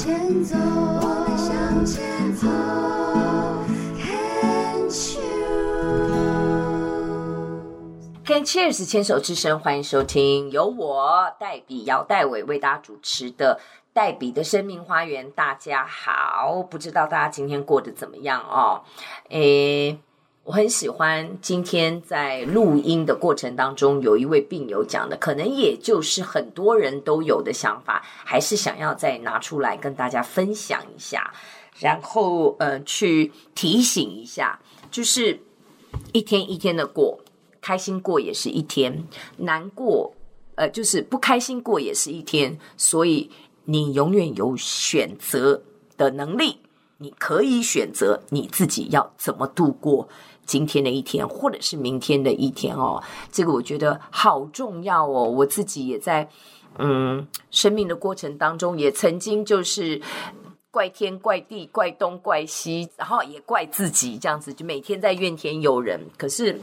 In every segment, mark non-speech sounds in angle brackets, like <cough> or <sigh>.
前走，我们向前走。Can Cheers 牵手之声，欢迎收听由我黛比姚黛伟为大家主持的黛比的生命花园。大家好，不知道大家今天过得怎么样哦？诶，我很喜欢今天在录音的过程当中，有一位病友讲的，可能也就是很多人都有的想法，还是想要再拿出来跟大家分享一下，然后呃，去提醒一下，就是一天一天的过。开心过也是一天，难过，呃，就是不开心过也是一天。所以你永远有选择的能力，你可以选择你自己要怎么度过今天的一天，或者是明天的一天哦。这个我觉得好重要哦。我自己也在嗯生命的过程当中，也曾经就是怪天怪地怪东怪西，然后也怪自己，这样子就每天在怨天尤人。可是。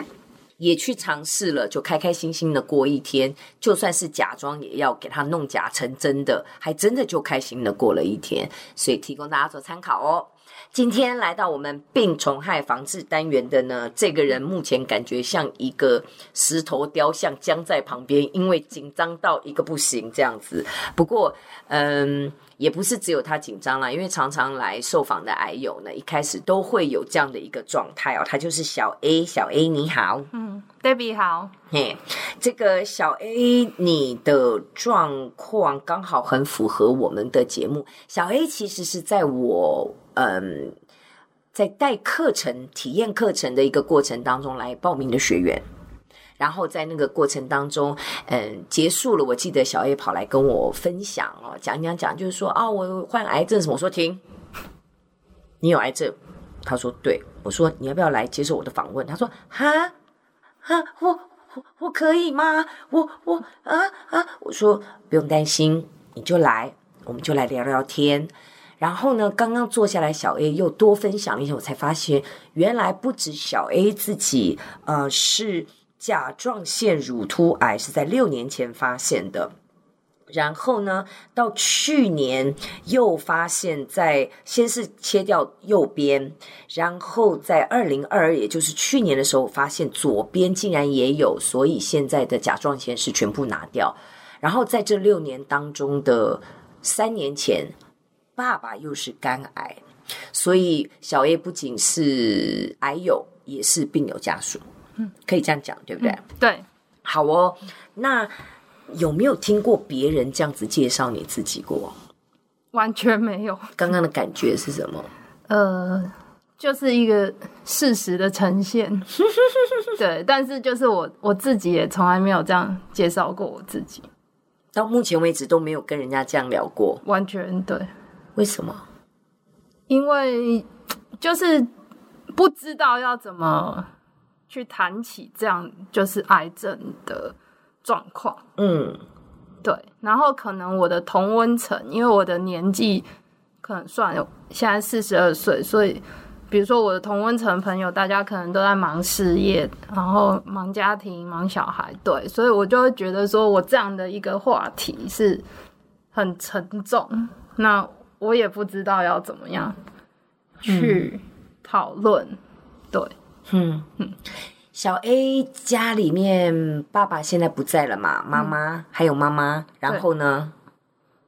也去尝试了，就开开心心的过一天，就算是假装，也要给他弄假成真的，还真的就开心的过了一天。所以提供大家做参考哦。今天来到我们病虫害防治单元的呢，这个人目前感觉像一个石头雕像僵在旁边，因为紧张到一个不行这样子。不过，嗯。也不是只有他紧张啦，因为常常来受访的癌友呢，一开始都会有这样的一个状态哦。他就是小 A，小 A 你好，嗯，Debbie 好，嘿，这个小 A 你的状况刚好很符合我们的节目。小 A 其实是在我嗯在带课程、体验课程的一个过程当中来报名的学员。然后在那个过程当中，嗯，结束了。我记得小 A 跑来跟我分享哦，讲讲讲，就是说啊、我患癌症什么？我说停，你有癌症？他说对。我说你要不要来接受我的访问？他说哈哈，我我我可以吗？我我啊啊！我说不用担心，你就来，我们就来聊聊天。然后呢，刚刚坐下来，小 A 又多分享了一些，我才发现原来不止小 A 自己，呃，是。甲状腺乳突癌是在六年前发现的，然后呢，到去年又发现，在先是切掉右边，然后在二零二二，也就是去年的时候发现左边竟然也有，所以现在的甲状腺是全部拿掉。然后在这六年当中的三年前，爸爸又是肝癌，所以小 A 不仅是癌友，也是病友家属。嗯，可以这样讲，对不对？嗯、对，好哦。那有没有听过别人这样子介绍你自己过？完全没有。刚刚的感觉是什么？呃，就是一个事实的呈现。<laughs> 对，但是就是我我自己也从来没有这样介绍过我自己，到目前为止都没有跟人家这样聊过。完全对。为什么？因为就是不知道要怎么。去谈起这样就是癌症的状况，嗯，对。然后可能我的同温层，因为我的年纪可能算有现在四十二岁，所以比如说我的同温层朋友，大家可能都在忙事业，然后忙家庭、忙小孩，对。所以我就会觉得说我这样的一个话题是很沉重，那我也不知道要怎么样去讨论，嗯、对。嗯嗯，小 A 家里面爸爸现在不在了嘛？妈妈、嗯、还有妈妈，然后呢？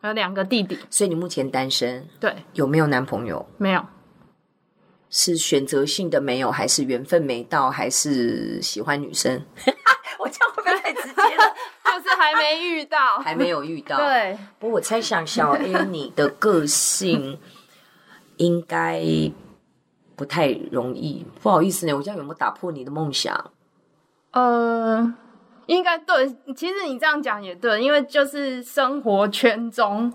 还有两个弟弟。所以你目前单身？对。有没有男朋友？没有。是选择性的没有，还是缘分没到，还是喜欢女生？<laughs> 我这样会不会太直接了？就是还没遇到，还没有遇到。对。不过我猜想，小 A 你的个性应该。不太容易，不好意思呢，我这样有没有打破你的梦想？呃，应该对。其实你这样讲也对，因为就是生活圈中，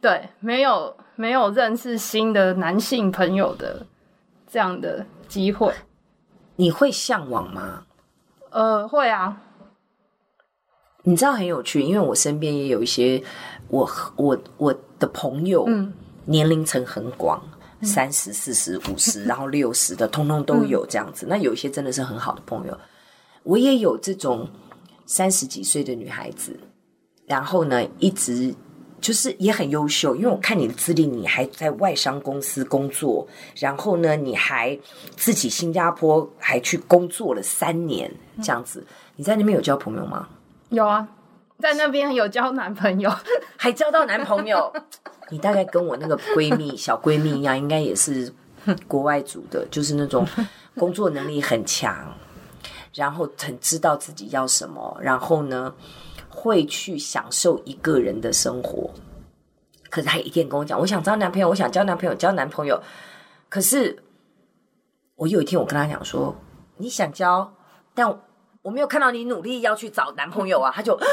对，没有没有认识新的男性朋友的这样的机会。你会向往吗？呃，会啊。你知道很有趣，因为我身边也有一些我我我的朋友，嗯，年龄层很广。三十四十五十，<laughs> 然后六十的，通通都有这样子。嗯、那有一些真的是很好的朋友，我也有这种三十几岁的女孩子，然后呢，一直就是也很优秀，因为我看你的资历，你还在外商公司工作，然后呢，你还自己新加坡还去工作了三年，这样子。你在那边有交朋友吗？有啊，在那边有交男朋友，<laughs> 还交到男朋友。<laughs> 你大概跟我那个闺蜜、小闺蜜一样，应该也是国外组的，就是那种 <laughs> 工作能力很强，然后很知道自己要什么，然后呢，会去享受一个人的生活。可是她一天跟我讲，我想交男朋友，我想交男朋友，交男朋友。可是我有一天我跟她讲说，你想交，但我没有看到你努力要去找男朋友啊，他就。<gasps>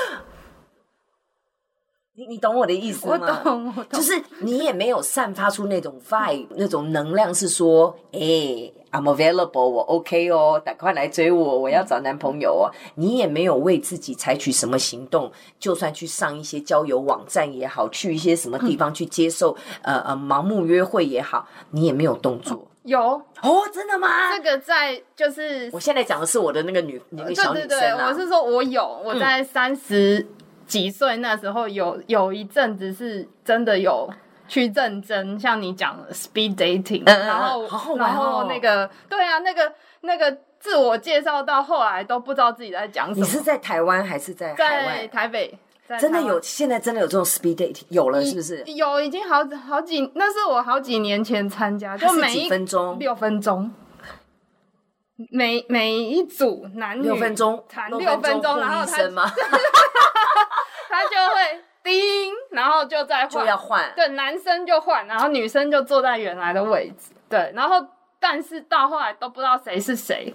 你你懂我的意思吗？我懂，我懂。就是你也没有散发出那种 vibe，那种能量，是说，哎、欸、，I'm available，我 OK 哦，赶快来追我，我要找男朋友哦。你也没有为自己采取什么行动，就算去上一些交友网站也好，去一些什么地方去接受、嗯、呃呃盲目约会也好，你也没有动作。有哦，真的吗？这个在就是，我现在讲的是我的那个女那个小女生、啊、对对对，我是说我有，我在三十。嗯几岁那时候有有一阵子是真的有去认真，像你讲 speed dating，嗯、然后、哦、然后那个对啊，那个那个自我介绍到后来都不知道自己在讲什么。你是在台湾还是在？在台北，在真的有现在真的有这种 speed dating 有了是不是？有已经好好几，那是我好几年前参加，就每一分钟六分钟，每每一组男女六分钟谈六分钟，然后他。<laughs> 他就会叮，然后就再换，就要换。对，男生就换，然后女生就坐在原来的位置。对，然后但是到后来都不知道谁是谁，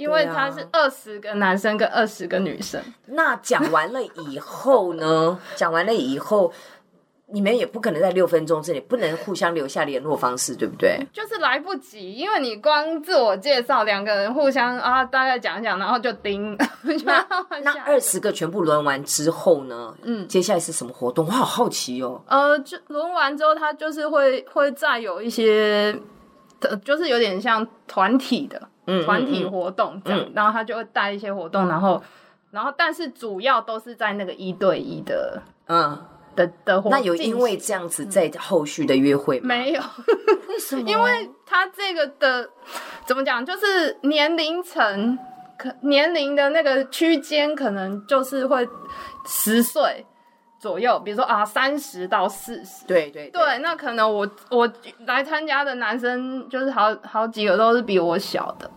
因为他是二十个男生跟二十个女生。那讲完了以后呢？<laughs> 讲完了以后。你们也不可能在六分钟之内不能互相留下联络方式，对不对？就是来不及，因为你光自我介绍，两个人互相啊大概讲一讲，然后就叮。<laughs> 那那二十个全部轮完之后呢？嗯，接下来是什么活动？我好好奇哦。呃，就轮完之后，他就是会会再有一些，就是有点像团体的，嗯，团体活动这样，嗯，然后他就会带一些活动，然后然后但是主要都是在那个一对一的，嗯。的的活那有因为这样子在后续的约会吗？嗯、没有，为什 <laughs> 么？因为他这个的怎么讲，就是年龄层可年龄的那个区间，可能就是会十岁左右，比如说啊三十到四十，对对对，那可能我我来参加的男生就是好好几个都是比我小的，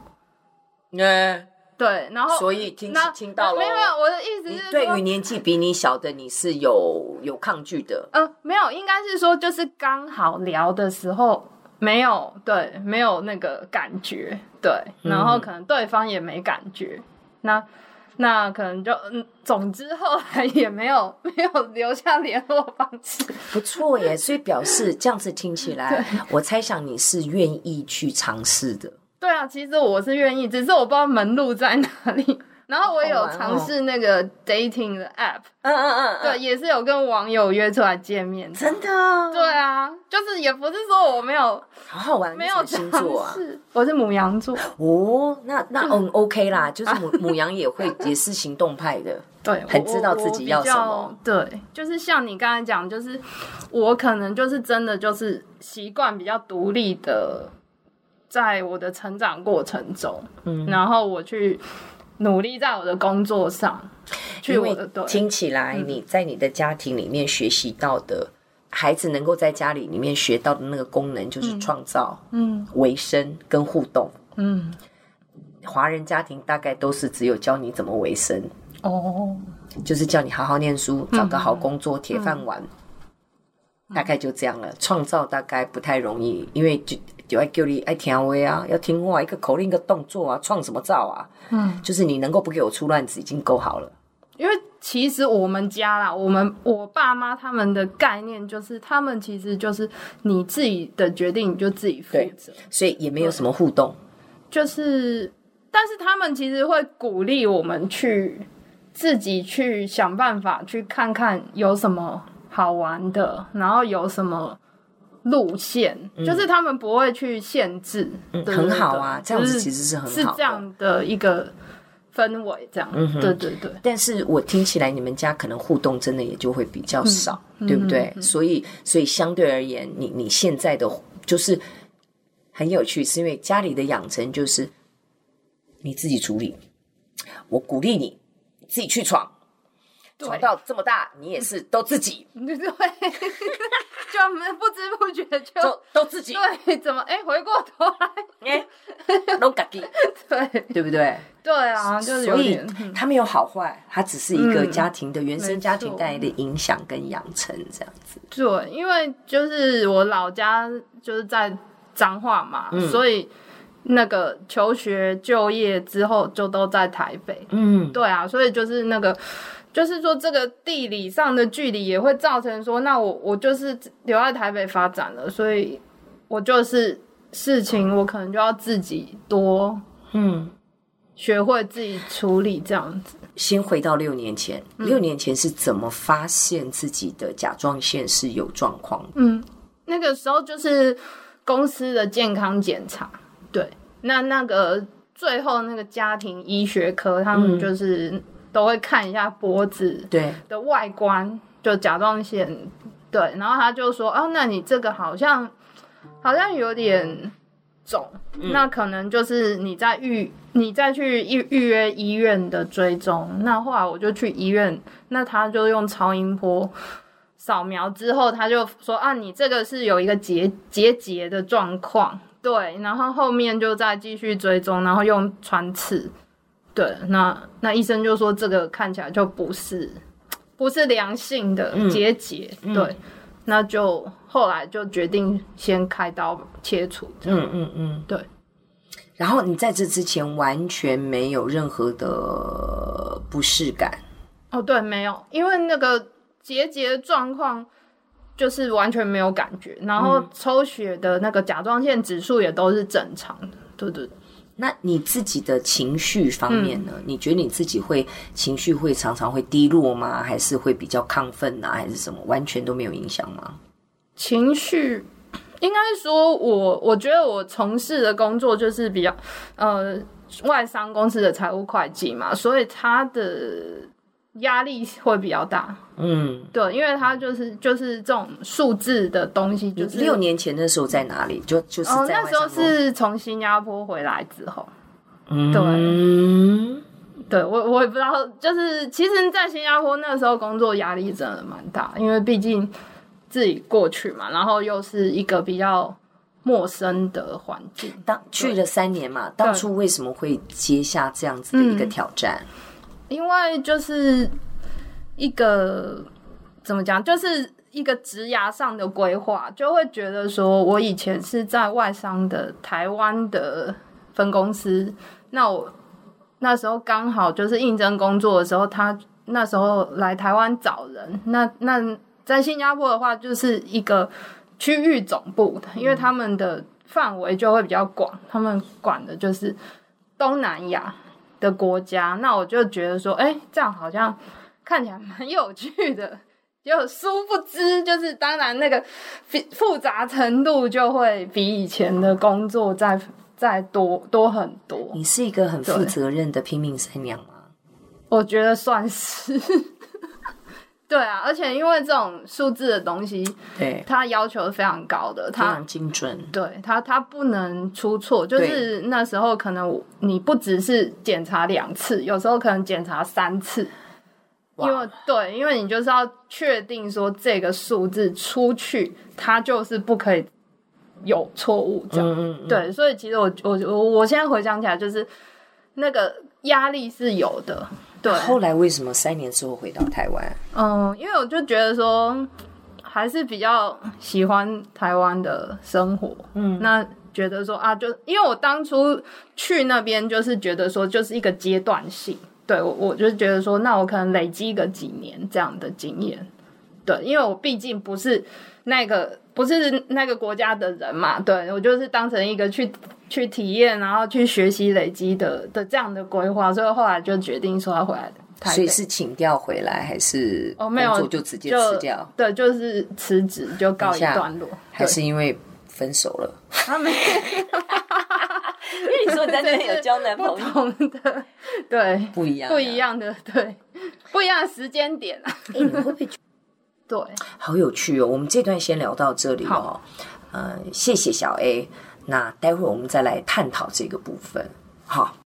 嗯。对，然后所以听听到了，没有没有，我的意思是说，对于年纪比你小的你是有有抗拒的。嗯、呃，没有，应该是说就是刚好聊的时候没有对，没有那个感觉，对，然后可能对方也没感觉，嗯、那那可能就嗯，总之后来也没有 <laughs> 没有留下联络方式。不错耶，所以表示这样子听起来，我猜想你是愿意去尝试的。对啊，其实我是愿意，只是我不知道门路在哪里。然后我有尝试那个 dating 的 app，嗯嗯嗯，对，也是有跟网友约出来见面。真的？对啊，就是也不是说我没有，好好玩，没有星座啊。我是母羊座。哦，那那嗯 OK 啦，就是母 <laughs> 母羊也会也是行动派的，对，很知道自己要什么。对，就是像你刚才讲，就是我可能就是真的就是习惯比较独立的。在我的成长过程中，嗯，然后我去努力在我的工作上，去我的对，听起来你在你的家庭里面学习到的，嗯、孩子能够在家里里面学到的那个功能就是创造，嗯，维生跟互动，嗯，华人家庭大概都是只有教你怎么维生，哦，就是叫你好好念书，找个好工作，铁饭碗。大概就这样了，创造大概不太容易，因为就就爱叫你爱听话啊，要听话，一个口令一个动作啊，创什么造啊？嗯，就是你能够不给我出乱子已经够好了。因为其实我们家啦，我们我爸妈他们的概念就是，他们其实就是你自己的决定你就自己负责，所以也没有什么互动。就是，但是他们其实会鼓励我们去自己去想办法，去看看有什么。好玩的，然后有什么路线，嗯、就是他们不会去限制，嗯、很好啊，这样子其实是很好，是这样的一个氛围这样。嗯，对对对。但是我听起来你们家可能互动真的也就会比较少，嗯、对不对？所以所以相对而言，你你现在的就是很有趣，是因为家里的养成就是你自己处理，我鼓励你自己去闯。闯到这么大，你也是 <laughs> 都自己，对，<laughs> 就不知不觉就都都自己，对，怎么哎，回过头来。哎，都自己，<laughs> 对，对不对？对啊，就是有点，他没有好坏，他只是一个家庭的原生家庭带来的影响跟养成这样子。对，因为就是我老家就是在彰化嘛，所以那个求学就业之后就都在台北。嗯，对啊，所以就是那个。就是说，这个地理上的距离也会造成说，那我我就是留在台北发展了，所以我就是事情我可能就要自己多嗯学会自己处理这样子。先回到六年前，嗯、六年前是怎么发现自己的甲状腺是有状况？嗯，那个时候就是公司的健康检查，对，那那个最后那个家庭医学科他们就是。嗯都会看一下脖子对的外观，就甲状腺对，然后他就说哦，那你这个好像好像有点肿，嗯、那可能就是你在预你再去预预约医院的追踪。那后来我就去医院，那他就用超音波扫描之后，他就说啊，你这个是有一个结结节的状况，对，然后后面就再继续追踪，然后用穿刺。对，那那医生就说这个看起来就不是不是良性的结节，嗯、对，嗯、那就后来就决定先开刀切除。嗯嗯嗯，嗯对。然后你在这之前完全没有任何的不适感？哦，对，没有，因为那个结节状况就是完全没有感觉，然后抽血的那个甲状腺指数也都是正常的，对对。那你自己的情绪方面呢？嗯、你觉得你自己会情绪会常常会低落吗？还是会比较亢奋啊？还是什么？完全都没有影响吗？情绪应该说我，我我觉得我从事的工作就是比较呃外商公司的财务会计嘛，所以他的。压力会比较大，嗯，对，因为他就是就是这种数字的东西，就是六年前的时候在哪里？就就是在、哦、那时候是从新加坡回来之后，嗯，对，对我我也不知道，就是其实，在新加坡那时候工作压力真的蛮大，因为毕竟自己过去嘛，然后又是一个比较陌生的环境。当去了三年嘛，当初为什么会接下这样子的一个挑战？嗯因为就是一个怎么讲，就是一个职涯上的规划，就会觉得说，我以前是在外商的台湾的分公司，那我那时候刚好就是应征工作的时候，他那时候来台湾找人，那那在新加坡的话，就是一个区域总部的，因为他们的范围就会比较广，他们管的就是东南亚。的国家，那我就觉得说，哎、欸，这样好像看起来蛮有趣的。就殊不知，就是当然那个复杂程度就会比以前的工作再再多多很多。你是一个很负责任的拼命三娘吗？我觉得算是。对啊，而且因为这种数字的东西，对它要求是非常高的，它非常精准。对它，它不能出错。就是那时候可能你不只是检查两次，有时候可能检查三次。因为对，因为你就是要确定说这个数字出去，它就是不可以有错误。这样，嗯嗯嗯对，所以其实我我我我现在回想起来，就是那个压力是有的。对，后来为什么三年之后回到台湾？嗯，因为我就觉得说，还是比较喜欢台湾的生活。嗯，那觉得说啊，就因为我当初去那边，就是觉得说，就是一个阶段性。对，我我就觉得说，那我可能累积个几年这样的经验。对，因为我毕竟不是那个不是那个国家的人嘛。对，我就是当成一个去。去体验，然后去学习、累积的的这样的规划，所以后来就决定说要回来的。所以是请调回来，还是哦没有就直接辞掉？对，就是辞职就告一段落。还是因为分手了？他没，因为你说你在那边有交男朋友，不同的，对，不一样，不一样的，对，不一样的时间点啊。哎，你会不会觉得？对，好有趣哦。我们这段先聊到这里哦。嗯、呃，谢谢小 A。那待会儿我们再来探讨这个部分。好。